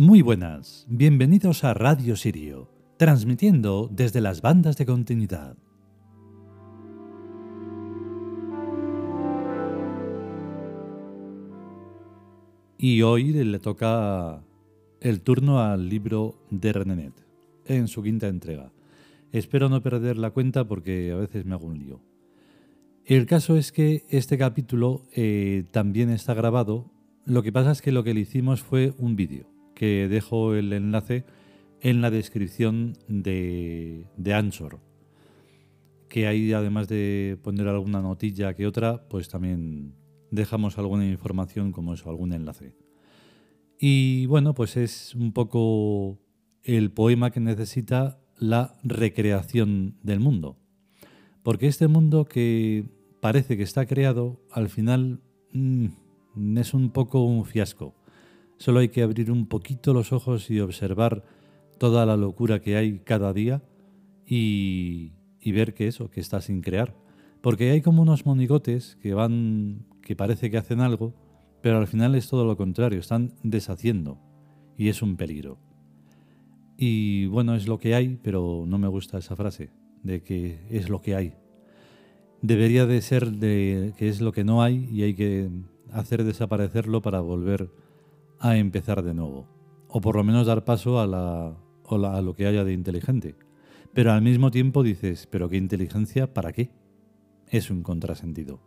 Muy buenas, bienvenidos a Radio Sirio, transmitiendo desde las bandas de continuidad. Y hoy le toca el turno al libro de Renenet, en su quinta entrega. Espero no perder la cuenta porque a veces me hago un lío. El caso es que este capítulo eh, también está grabado, lo que pasa es que lo que le hicimos fue un vídeo, que dejo el enlace en la descripción de, de Anchor, que ahí además de poner alguna notilla que otra, pues también dejamos alguna información como eso, algún enlace. Y bueno, pues es un poco el poema que necesita la recreación del mundo. Porque este mundo que parece que está creado, al final mm, es un poco un fiasco. Solo hay que abrir un poquito los ojos y observar toda la locura que hay cada día y, y ver que eso, que está sin crear. Porque hay como unos monigotes que van que parece que hacen algo, pero al final es todo lo contrario, están deshaciendo y es un peligro. Y bueno, es lo que hay, pero no me gusta esa frase de que es lo que hay. Debería de ser de que es lo que no hay y hay que hacer desaparecerlo para volver a empezar de nuevo. O por lo menos dar paso a, la, a lo que haya de inteligente. Pero al mismo tiempo dices, ¿pero qué inteligencia? ¿Para qué? Es un contrasentido.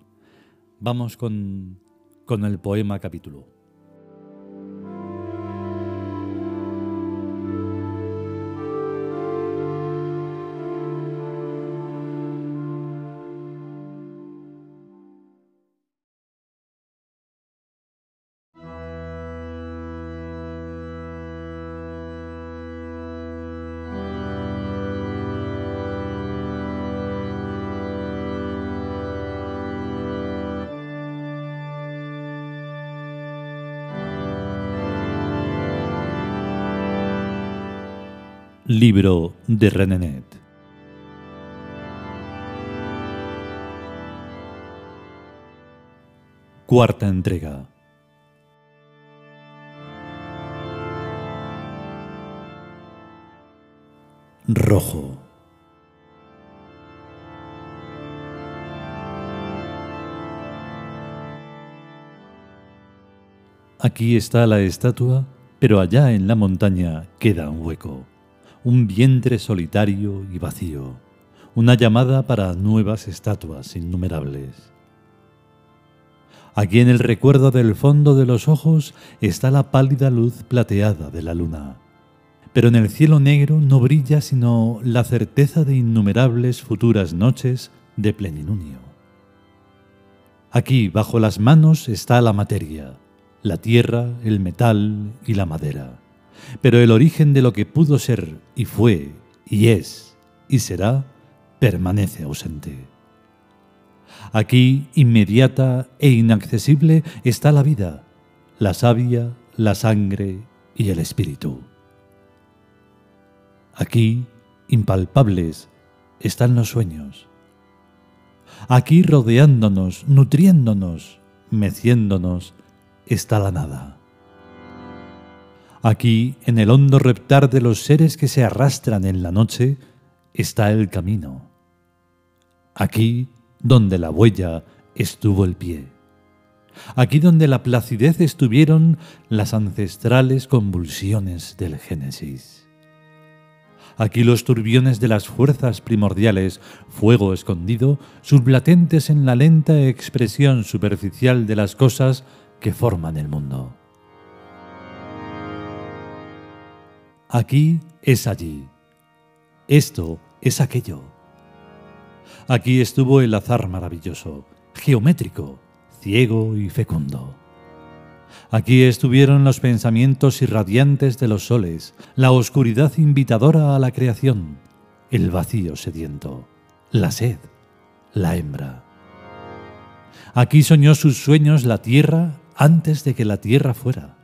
Vamos con, con el poema capítulo. Libro de Renenet. Cuarta entrega. Rojo. Aquí está la estatua, pero allá en la montaña queda un hueco un vientre solitario y vacío, una llamada para nuevas estatuas innumerables. Aquí en el recuerdo del fondo de los ojos está la pálida luz plateada de la luna, pero en el cielo negro no brilla sino la certeza de innumerables futuras noches de plenilunio. Aquí, bajo las manos, está la materia, la tierra, el metal y la madera pero el origen de lo que pudo ser y fue y es y será permanece ausente. Aquí, inmediata e inaccesible, está la vida, la savia, la sangre y el espíritu. Aquí, impalpables, están los sueños. Aquí, rodeándonos, nutriéndonos, meciéndonos, está la nada. Aquí, en el hondo reptar de los seres que se arrastran en la noche, está el camino. Aquí, donde la huella estuvo el pie. Aquí donde la placidez estuvieron las ancestrales convulsiones del Génesis. Aquí los turbiones de las fuerzas primordiales, fuego escondido, sublatentes en la lenta expresión superficial de las cosas que forman el mundo. Aquí es allí. Esto es aquello. Aquí estuvo el azar maravilloso, geométrico, ciego y fecundo. Aquí estuvieron los pensamientos irradiantes de los soles, la oscuridad invitadora a la creación, el vacío sediento, la sed, la hembra. Aquí soñó sus sueños la tierra antes de que la tierra fuera.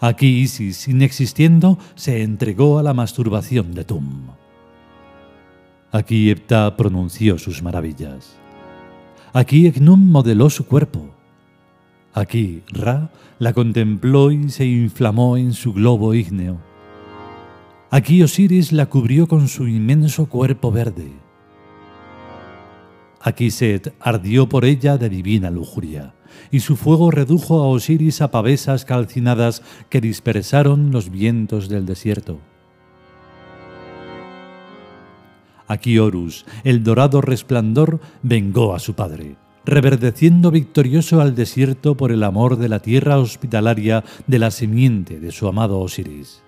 Aquí Isis, inexistiendo, se entregó a la masturbación de Tum. Aquí Epta pronunció sus maravillas. Aquí Egnum modeló su cuerpo. Aquí Ra la contempló y se inflamó en su globo ígneo. Aquí Osiris la cubrió con su inmenso cuerpo verde. Aquí Set ardió por ella de divina lujuria, y su fuego redujo a Osiris a pavesas calcinadas que dispersaron los vientos del desierto. Aquí Horus, el dorado resplandor, vengó a su padre, reverdeciendo victorioso al desierto por el amor de la tierra hospitalaria de la simiente de su amado Osiris.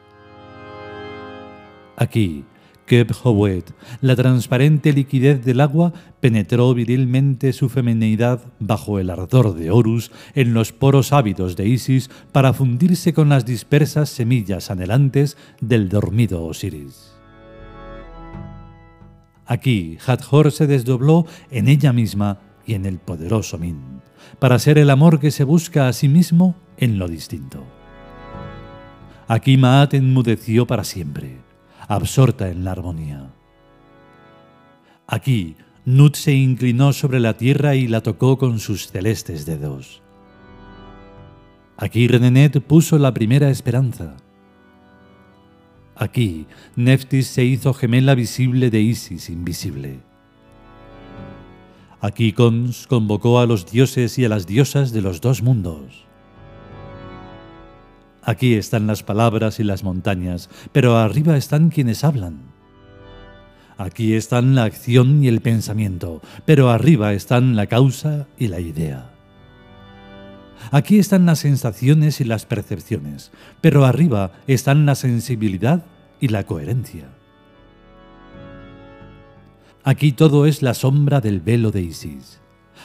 Aquí, Keb la transparente liquidez del agua, penetró virilmente su feminidad bajo el ardor de Horus en los poros ávidos de Isis para fundirse con las dispersas semillas anhelantes del dormido Osiris. Aquí Hathor se desdobló en ella misma y en el poderoso Min, para ser el amor que se busca a sí mismo en lo distinto. Aquí Maat enmudeció para siempre, absorta en la armonía. Aquí Nut se inclinó sobre la tierra y la tocó con sus celestes dedos. Aquí Renenet puso la primera esperanza. Aquí, Neftis se hizo gemela visible de Isis invisible. Aquí Cons convocó a los dioses y a las diosas de los dos mundos. Aquí están las palabras y las montañas, pero arriba están quienes hablan. Aquí están la acción y el pensamiento, pero arriba están la causa y la idea. Aquí están las sensaciones y las percepciones, pero arriba están la sensibilidad y la coherencia. Aquí todo es la sombra del velo de Isis.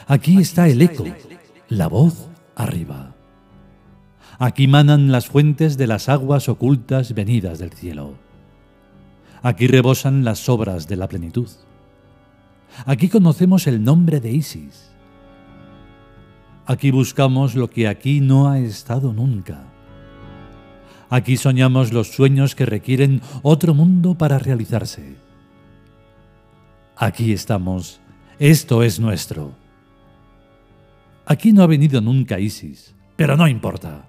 Aquí está el eco, la voz arriba. Aquí manan las fuentes de las aguas ocultas venidas del cielo. Aquí rebosan las obras de la plenitud. Aquí conocemos el nombre de Isis. Aquí buscamos lo que aquí no ha estado nunca. Aquí soñamos los sueños que requieren otro mundo para realizarse. Aquí estamos. Esto es nuestro. Aquí no ha venido nunca Isis, pero no importa.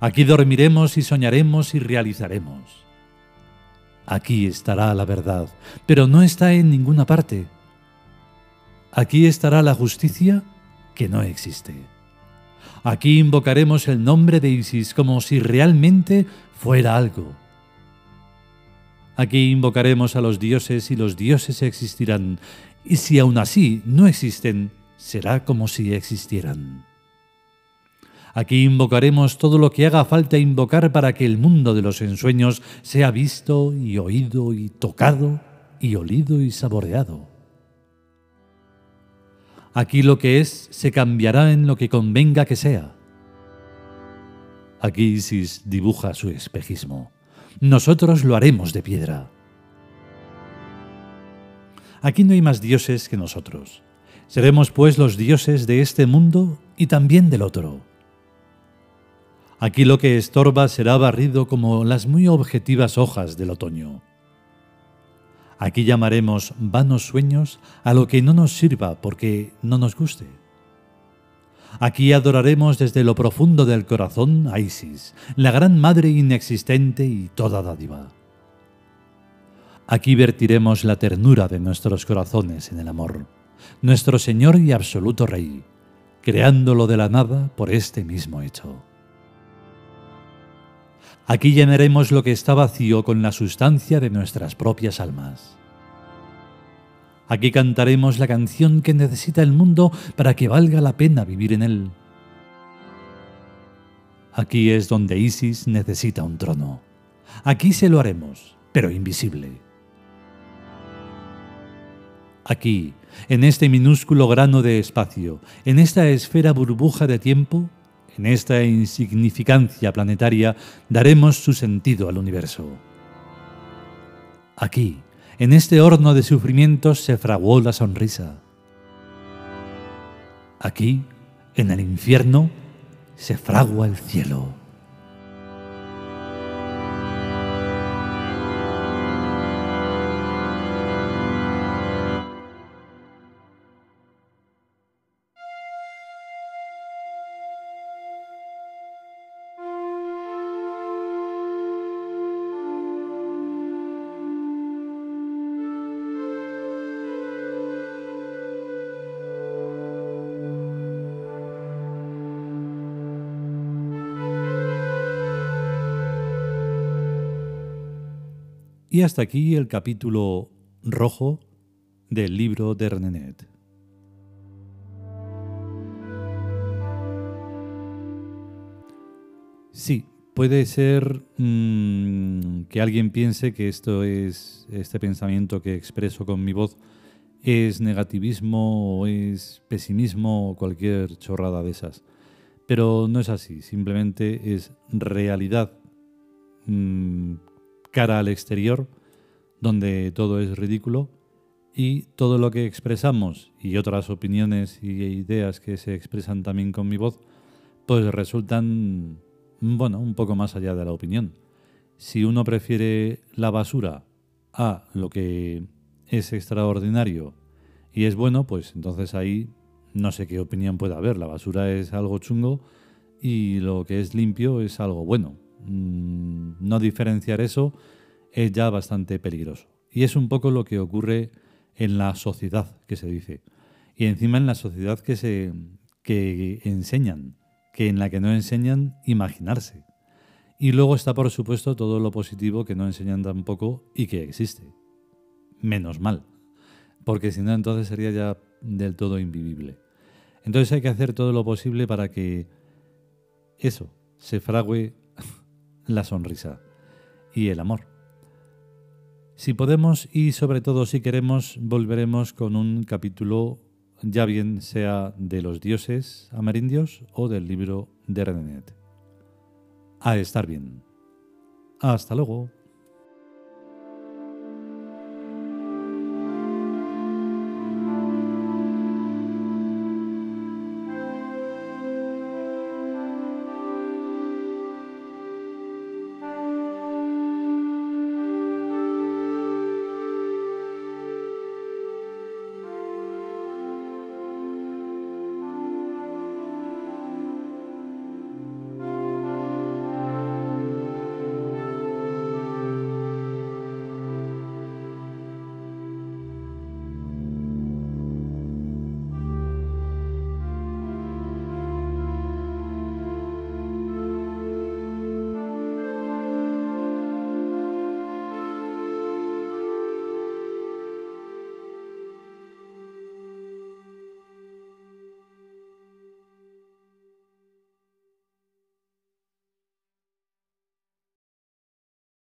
Aquí dormiremos y soñaremos y realizaremos. Aquí estará la verdad, pero no está en ninguna parte. Aquí estará la justicia que no existe. Aquí invocaremos el nombre de Isis como si realmente fuera algo. Aquí invocaremos a los dioses y los dioses existirán, y si aún así no existen, será como si existieran. Aquí invocaremos todo lo que haga falta invocar para que el mundo de los ensueños sea visto y oído y tocado y olido y saboreado. Aquí lo que es se cambiará en lo que convenga que sea. Aquí Isis dibuja su espejismo. Nosotros lo haremos de piedra. Aquí no hay más dioses que nosotros. Seremos pues los dioses de este mundo y también del otro. Aquí lo que estorba será barrido como las muy objetivas hojas del otoño. Aquí llamaremos vanos sueños a lo que no nos sirva porque no nos guste. Aquí adoraremos desde lo profundo del corazón a Isis, la gran madre inexistente y toda dádiva. Aquí vertiremos la ternura de nuestros corazones en el amor, nuestro Señor y absoluto Rey, creándolo de la nada por este mismo hecho. Aquí llenaremos lo que está vacío con la sustancia de nuestras propias almas. Aquí cantaremos la canción que necesita el mundo para que valga la pena vivir en él. Aquí es donde Isis necesita un trono. Aquí se lo haremos, pero invisible. Aquí, en este minúsculo grano de espacio, en esta esfera burbuja de tiempo, en esta insignificancia planetaria daremos su sentido al universo. Aquí, en este horno de sufrimientos, se fraguó la sonrisa. Aquí, en el infierno, se fragua el cielo. Y hasta aquí el capítulo rojo del libro de Renenet. Sí, puede ser mm, que alguien piense que esto es este pensamiento que expreso con mi voz es negativismo o es pesimismo o cualquier chorrada de esas. Pero no es así, simplemente es realidad mm, cara al exterior, donde todo es ridículo y todo lo que expresamos y otras opiniones y ideas que se expresan también con mi voz, pues resultan bueno, un poco más allá de la opinión. Si uno prefiere la basura a lo que es extraordinario y es bueno, pues entonces ahí no sé qué opinión puede haber. La basura es algo chungo y lo que es limpio es algo bueno. Mm, no diferenciar eso es ya bastante peligroso. Y es un poco lo que ocurre en la sociedad que se dice. Y encima en la sociedad que se que enseñan que en la que no enseñan imaginarse. Y luego está, por supuesto, todo lo positivo que no enseñan tampoco y que existe. Menos mal, porque si no, entonces sería ya del todo invivible. Entonces hay que hacer todo lo posible para que eso se frague la sonrisa y el amor. Si podemos y sobre todo si queremos, volveremos con un capítulo ya bien sea de los dioses amerindios o del libro de Renenet. A estar bien. Hasta luego.